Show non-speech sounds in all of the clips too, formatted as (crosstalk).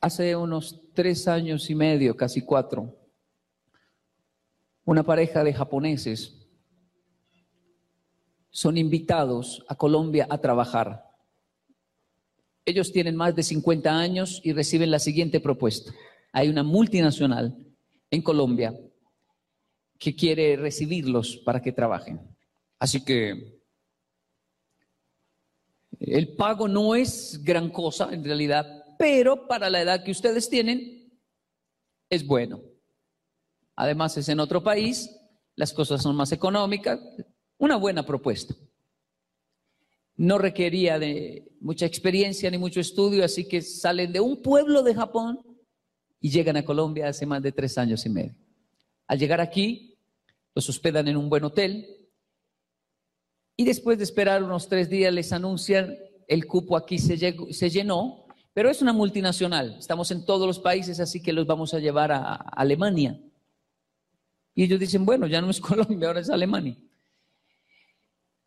Hace unos tres años y medio, casi cuatro, una pareja de japoneses son invitados a Colombia a trabajar. Ellos tienen más de 50 años y reciben la siguiente propuesta. Hay una multinacional en Colombia que quiere recibirlos para que trabajen. Así que el pago no es gran cosa en realidad, pero para la edad que ustedes tienen es bueno. Además es en otro país, las cosas son más económicas, una buena propuesta. No requería de mucha experiencia ni mucho estudio, así que salen de un pueblo de Japón y llegan a Colombia hace más de tres años y medio. Al llegar aquí, los hospedan en un buen hotel y después de esperar unos tres días les anuncian el cupo aquí se, se llenó pero es una multinacional, estamos en todos los países, así que los vamos a llevar a, Alemania. Y ellos dicen, bueno, ya no es (laughs) Colombia, ahora es Alemania.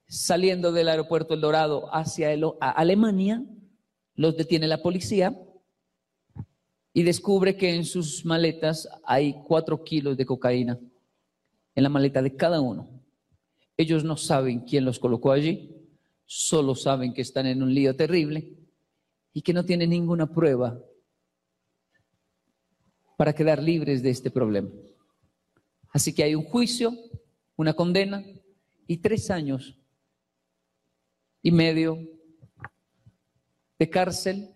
Saliendo del aeropuerto El Dorado hacia Alemania, los detiene la policía y descubre que en sus maletas hay cuatro kilos de cocaína, en la maleta de cada uno. Ellos no saben quién los colocó allí, solo saben que están en un lío terrible y que no tiene ninguna prueba para quedar libres de este problema. Así que hay un juicio, una condena y tres años y medio de cárcel.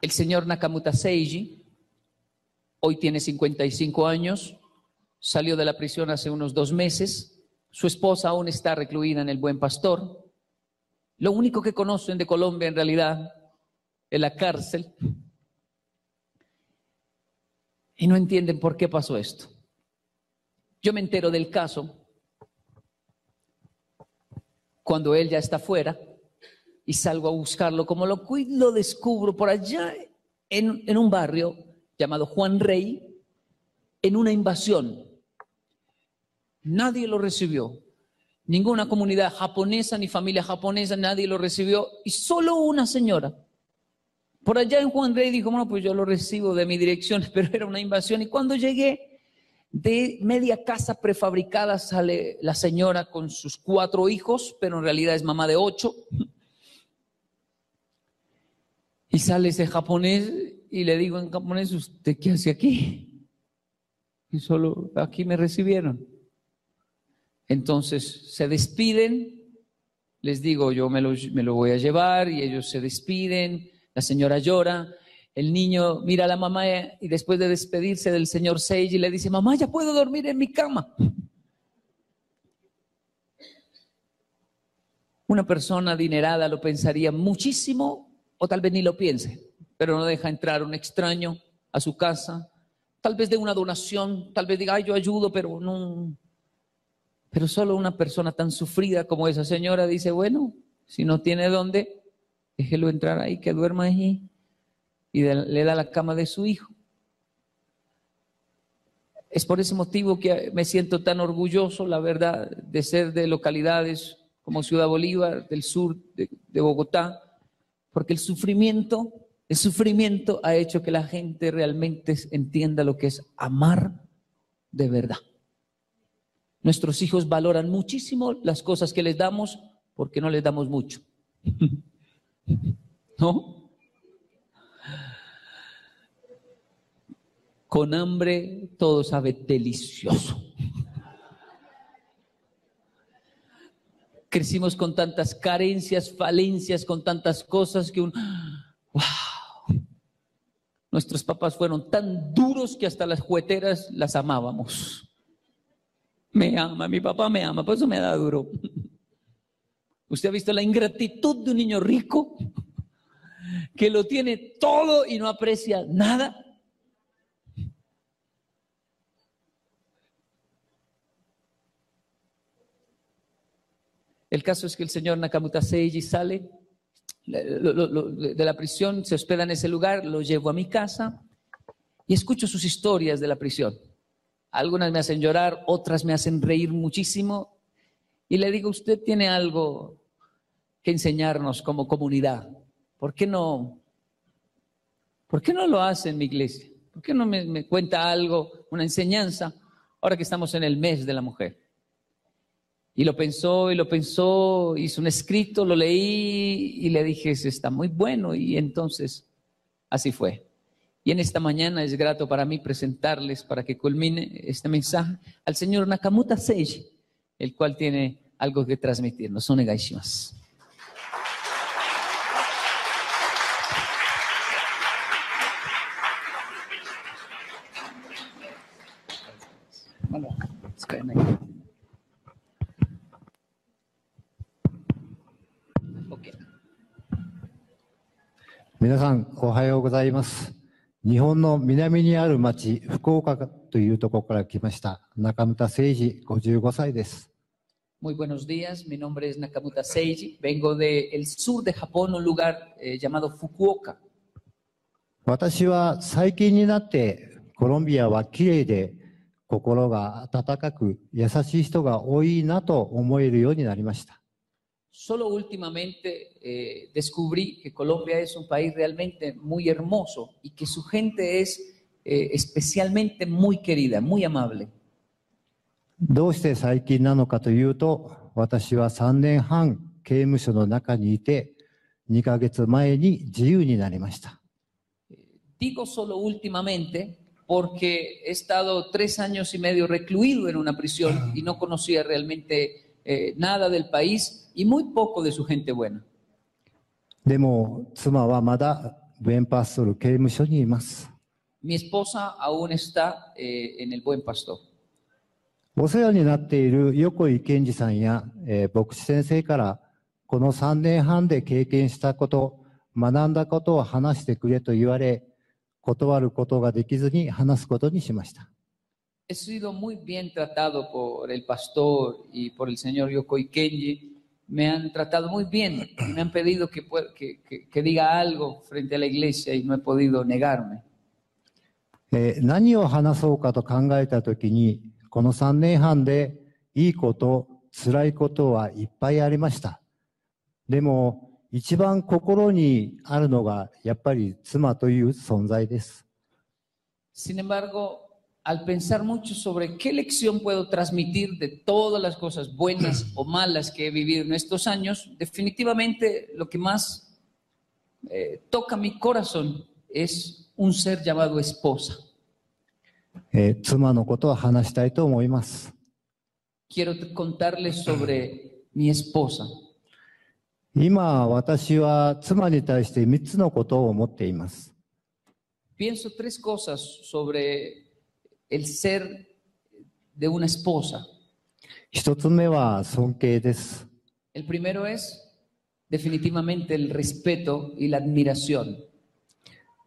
El señor Nakamuta Seiji hoy tiene 55 años, salió de la prisión hace unos dos meses, su esposa aún está recluida en el Buen Pastor. Lo único que conocen de Colombia en realidad es la cárcel. Y no entienden por qué pasó esto. Yo me entero del caso cuando él ya está fuera y salgo a buscarlo. Como lo, lo descubro por allá en, en un barrio llamado Juan Rey, en una invasión. Nadie lo recibió. Ninguna comunidad japonesa ni familia japonesa, nadie lo recibió. Y solo una señora. Por allá en Juan Rey dijo, bueno, pues yo lo recibo de mi dirección, (laughs) pero era una invasión. Y cuando llegué de media casa prefabricada, sale la señora con sus cuatro hijos, pero en realidad es mamá de ocho. Y sale ese japonés y le digo en japonés, ¿usted qué hace aquí? Y solo aquí me recibieron. Entonces se despiden, les digo, yo me lo, voy a llevar y ellos se despiden, la señora llora, el niño mira a la mamá y después de despedirse del señor Seiji le dice, mamá, ya puedo dormir en mi cama. Una persona adinerada lo pensaría muchísimo o tal vez ni lo piense, pero no deja entrar un extraño a su casa, tal vez de una donación, tal vez diga, ay, yo ayudo, pero no, Pero solo una persona tan sufrida como esa señora dice, bueno, si no tiene dónde, déjelo entrar ahí, que duerma ahí. Y le da la cama de su hijo. Es por ese motivo que me siento tan orgulloso, la verdad, de ser de localidades como Ciudad Bolívar, del sur de, de Bogotá, porque el sufrimiento, el sufrimiento ha hecho que la gente realmente entienda lo que es amar de verdad. Nuestros hijos valoran muchísimo las cosas que les damos porque no les damos mucho. (laughs) ¿No? Con hambre todo sabe delicioso. Crecimos con tantas carencias, falencias, con tantas cosas que un... ¡Wow! Nuestros papás fueron tan duros que hasta las jugueteras las amábamos. Me ama, mi papá me ama, por eso me da duro. ¿Usted ha visto la ingratitud de un niño rico que lo tiene todo y no aprecia nada? El caso es que el señor Nakamuta Seiji sale de la prisión, se hospeda en ese lugar, lo llevo a mi casa y escucho sus historias de la prisión. Algunas me hacen llorar, otras me hacen reír muchísimo y le digo, usted tiene algo que enseñarnos como comunidad. ¿Por qué no? ¿Por qué no lo hace en mi iglesia? ¿Por qué no me, cuenta algo, una enseñanza, ahora que estamos en el mes de la mujer? Y lo pensó y lo pensó, hizo un escrito, lo leí y le dije, "Ese está muy bueno. Y entonces así fue. Y en esta mañana es grato para mí presentarles, para que culmine este mensaje, al señor Nakamuta Seiji, el cual tiene algo que transmitirnos. Onegaishimasu. Bueno, 使えない。OK 皆さん、おはようございます。 日本の南にある町、福岡というところから来ました、中村誠二、55歳です。Muy buenos días, mi nombre es Nakamuta Seiji, vengo del sur de Japón, un lugar eh, llamado Fukuoka. 私は最近になって、コロンビアは綺麗で、心が温かく、優しい人が多いなと思えるようになりました。Solo últimamente eh, descubrí que Colombia es un país realmente muy hermoso y que su gente es eh, especialmente muy querida, muy amable. どうして最近なのかというと、私は3年半刑務所の中にいて、2ヶ月前に自由になりました。 Digo solo últimamente porque he estado tres años y medio recluido en una prisión y no conocía realmente eh, nada del país y muy poco de su gente buena. でも、妻はまだベンパストル刑務所にいます。Mi esposa aún está eh, en el Buen Pastor. お世話になっている横井健二さんや、えー牧師先生から、この3年半で経験したこと、学んだことを話してくれと言われ、断ることができずに話すことにしました。He sido muy bien tratado por el pastor y por el señor Yokoi Kenji. Me han tratado muy bien y me han pedido que, pue- que- que- que diga algo frente a la iglesia y no he podido negarme. えー何を話そうかと考えたときに、この3年半でいいこと、辛いことはいっぱいありました。でも、一番心にあるのが、やっぱり妻という存在です。 Sin embargo, al pensar mucho sobre qué lección puedo transmitir de todas las cosas buenas (clears throat) o malas que he vivido en estos años, definitivamente lo que más eh, toca mi corazón es un ser llamado esposa. えー妻のことを話したいと思います。 Quiero t- contarles sobre (clears throat) mi esposa. 今、私は妻に対して3つのことを思っています。 Pienso tres cosas sobre el ser de una esposa. 一つ目は尊敬です。 El primero es definitivamente el respeto y la admiración.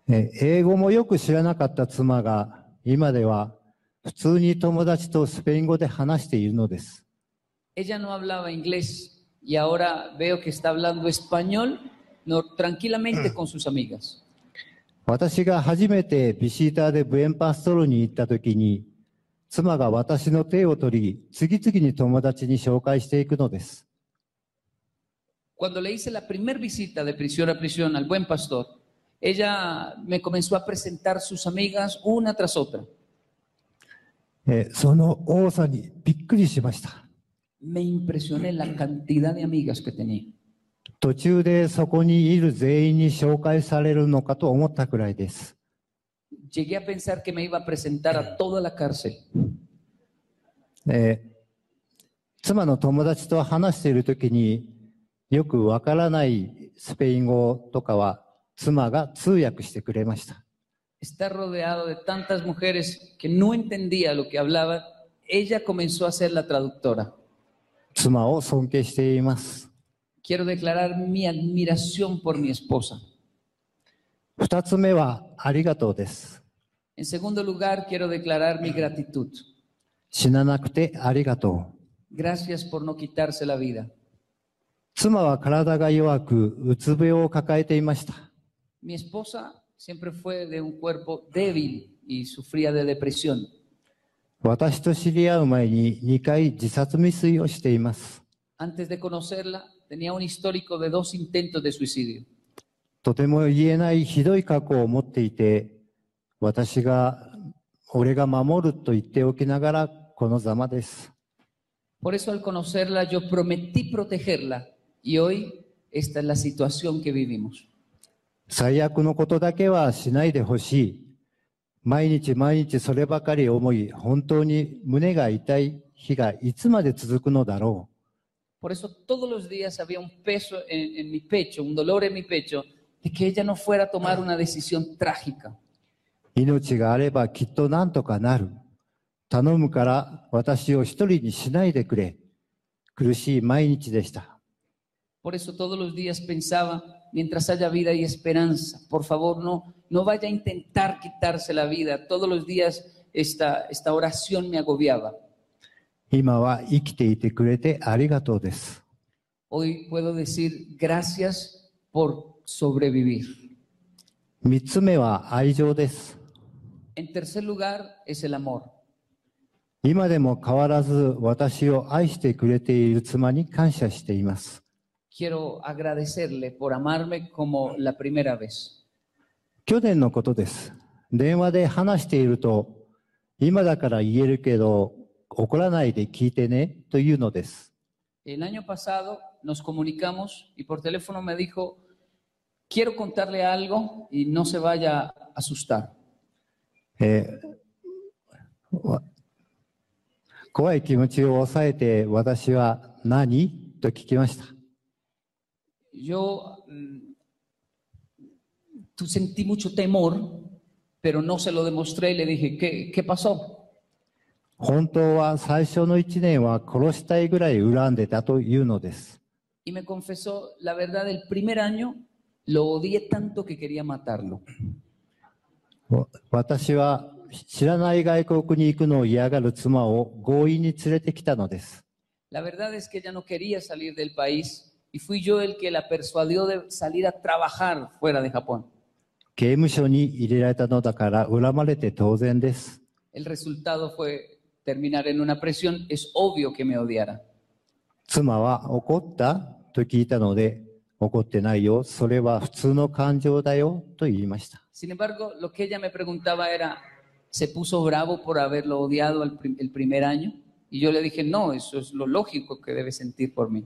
えー英語もよく知らなかった妻が、今では普通に友達とスペイン語で話しているのです。 Ella no hablaba inglés y ahora veo que está hablando español no, tranquilamente con sus amigas. 私が初めてビシーターでブエンパストロに行った時に、妻が私の手を取り、次々に友達に紹介していくのです。Cuando le hice la primera visita de prisión a prisión al buen pastor, ella me comenzó a presentar sus amigas una tras otra. えーその多さにびっくりしました。Me impresioné la cantidad de amigas que tenía. 途中でそこにいる全員に紹介されるのかと思ったくらいです。妻の友達と話しているときによくわからないスペイン語とかは妻が通訳してくれました。妻を尊敬しています。Quiero declarar mi admiración por mi esposa. 二つ目はありがとうです。En segundo lugar, quiero declarar mi gratitud. 死ななくてありがとう。Gracias por no quitarse la vida. 妻は体が弱く、うつ病を抱えていました。Mi esposa siempre fue de un cuerpo débil y sufría de depresión. 私と知り合う前に2回自殺未遂をしています。Antes de conocerla, tenía un histórico de dos intentos de suicidio. とても言えないひどい過去を持っていて、私が、俺が守ると言っておきながら、このざまです。 Por eso al conocerla yo prometí protegerla y hoy esta es la situación que vivimos. 最悪のことだけはしないでほしい。毎日毎日そればかり思い、本当に胸が痛い日がいつまで続くのだろ Por eso todos los días había un peso en, en mi pecho, un dolor en mi pecho, de que ella no fuera a tomar una decisión trágica. う。命があればきっとなんとかなる。頼むから私を一人にしないでくれ。苦しい毎日でした。 Por eso todos los días pensaba, mientras haya vida y esperanza, por favor no, no vaya a intentar quitarse la vida. Todos los días esta, esta oración me agobiaba. 今は生きていてくれてありがとうです。Hoy puedo decir gracias por sobrevivir. 三つ目は愛情です。En tercer lugar es el amor. 今でも変わらず私を愛してくれている妻に感謝しています。Quiero agradecerle por amarme como la primera vez. 去年のことです。電話で話していると、今だから言えるけど、怒らないで聞いてねというのです。 El año pasado nos comunicamos y por teléfono me dijo, quiero contarle algo y no se vaya a asustar. えーわ怖い気持ちを抑えて私は何と聞きました。 Yo mm, tú sentí mucho temor, pero no se lo demostré y le dije, ¿qué, qué pasó? 本当は最初の一年は殺したいぐらい恨んでたというのです。 Y me confesó, la verdad, el primer año lo odié tanto que quería matarlo. わ私は知らない外国に行くのを嫌がる妻を強引に連れてきたのです。 La verdad es que ella no quería salir del país y fui yo el que la persuadió de salir a trabajar fuera de Japón. 刑務所に入れられたのだから恨まれて当然です。 El resultado fue terminar en una presión. Es obvio que me odiara. 妻は怒ったと聞いたので、怒ってないよ。それは普通の感情だよと言いました。 Sin embargo, lo que ella me preguntaba era, ¿se puso bravo por haberlo odiado el, prim- el primer año? Y yo le dije, no, eso es lo lógico que debe sentir por mí.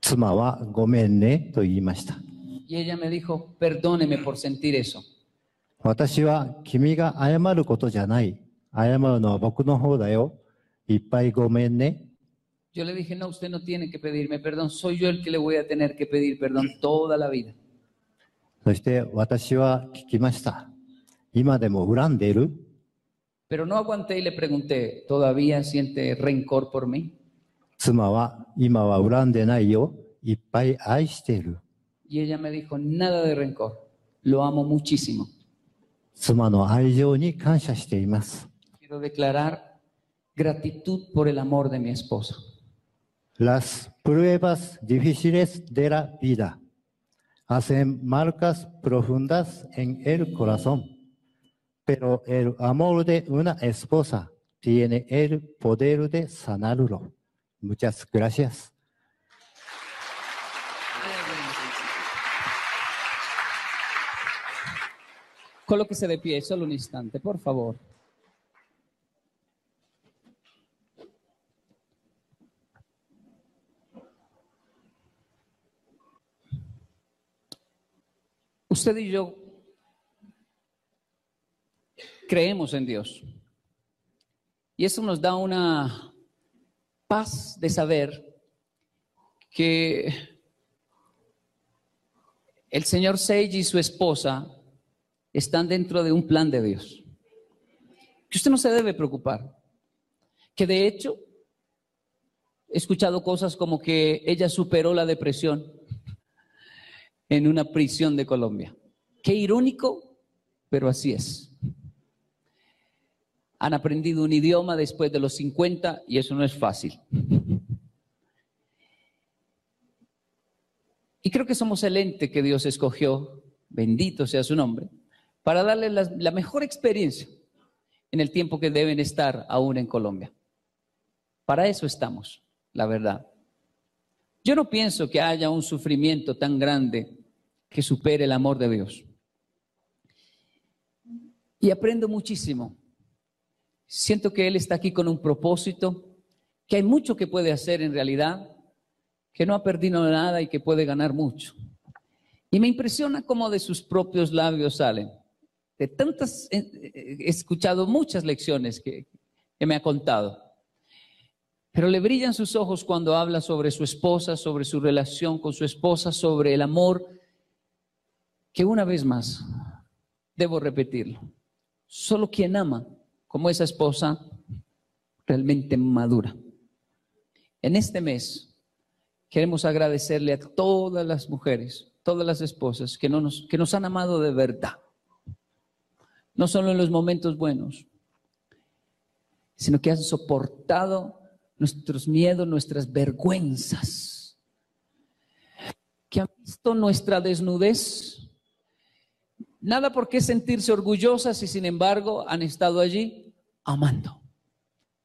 妻はごめんねと言いました。 Y ella me dijo, perdóneme por sentir eso. 私は君が謝ることじゃない。 謝るのは僕の方だよ。いっぱいごめんね。Yo le dije, no, usted no tiene que pedirme perdón, soy yo el que le voy a tener que pedir perdón toda la vida. そして私は聞きました。今でも恨んでいる Pero no aguanté y le pregunté, ¿todavía siente rencor por mí? 妻は今は恨んでないよ。いっぱい愛している。Y ella me dijo, nada de rencor, lo amo muchísimo. 妻の愛情に感謝しています。Quiero declarar gratitud por el amor de mi esposa. Las pruebas difíciles de la vida hacen marcas profundas en el corazón, pero el amor de una esposa tiene el poder de sanarlo. Muchas gracias. Colóquese de pie, solo un instante, por favor. Usted y yo creemos en Dios. Y eso nos da una paz de saber que el señor Seiji y su esposa están dentro de un plan de Dios. Que usted no se debe preocupar. Que de hecho, he escuchado cosas como que ella superó la depresión en una prisión de Colombia. Qué irónico, pero así es. Han aprendido un idioma después de los 50 y eso no es fácil. Y creo que somos el ente que Dios escogió, bendito sea su nombre, para darle la, la mejor experiencia en el tiempo que deben estar aún en Colombia. Para eso estamos, la verdad. Yo no pienso que haya un sufrimiento tan grande que supere el amor de Dios. Y aprendo muchísimo. Siento que Él está aquí con un propósito, que hay mucho que puede hacer en realidad, que no ha perdido nada y que puede ganar mucho. Y me impresiona cómo de sus propios labios salen. De tantas, he escuchado muchas lecciones que, que me ha contado. Pero le brillan sus ojos cuando habla sobre su esposa, sobre su relación con su esposa, sobre el amor que una vez más, debo repetirlo, solo quien ama como esa esposa realmente madura. En este mes queremos agradecerle a todas las mujeres, todas las esposas que, no nos, nos han amado de verdad. No solo en los momentos buenos, sino que han soportado nuestros miedos, nuestras vergüenzas, que han visto nuestra desnudez Nada por qué sentirse orgullosas y sin embargo han estado allí amando.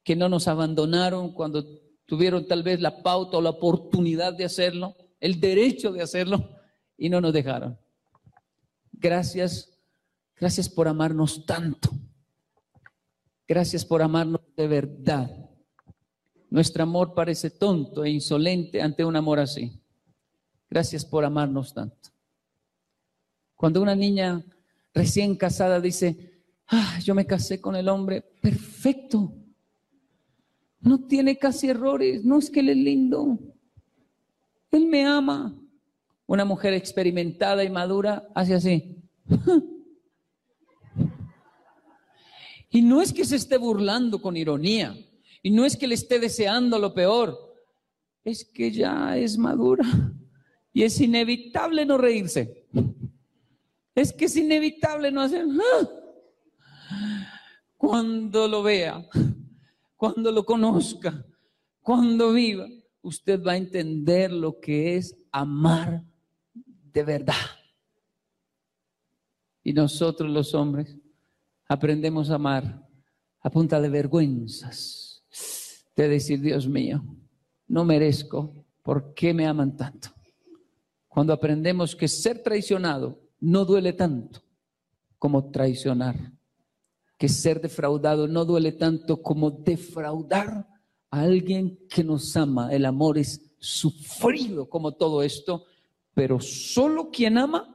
Que no nos abandonaron cuando tuvieron tal vez la pauta o la oportunidad de hacerlo, el derecho de hacerlo y no nos dejaron. Gracias, gracias por amarnos tanto. Gracias por amarnos de verdad. Nuestro amor parece tonto e insolente ante un amor así. Gracias por amarnos tanto. Cuando una niña recién casada dice, ah, yo me casé con el hombre perfecto, no tiene casi errores, no es que él es lindo, él me ama. Una mujer experimentada y madura hace así. (laughs) Y no es que se esté burlando con ironía, y no es que le esté deseando lo peor, es que ya es madura y es inevitable no reírse. Es que es inevitable no hacer Cuando lo vea, cuando lo conozca, cuando viva, usted va a entender lo que es amar de verdad. Y nosotros los hombres aprendemos a amar a punta de vergüenzas, de decir, Dios mío, no merezco, ¿por qué me aman tanto? Cuando aprendemos que ser traicionado no duele tanto como traicionar, que ser defraudado no duele tanto como defraudar a alguien que nos ama. El amor es sufrido como todo esto, pero solo quien ama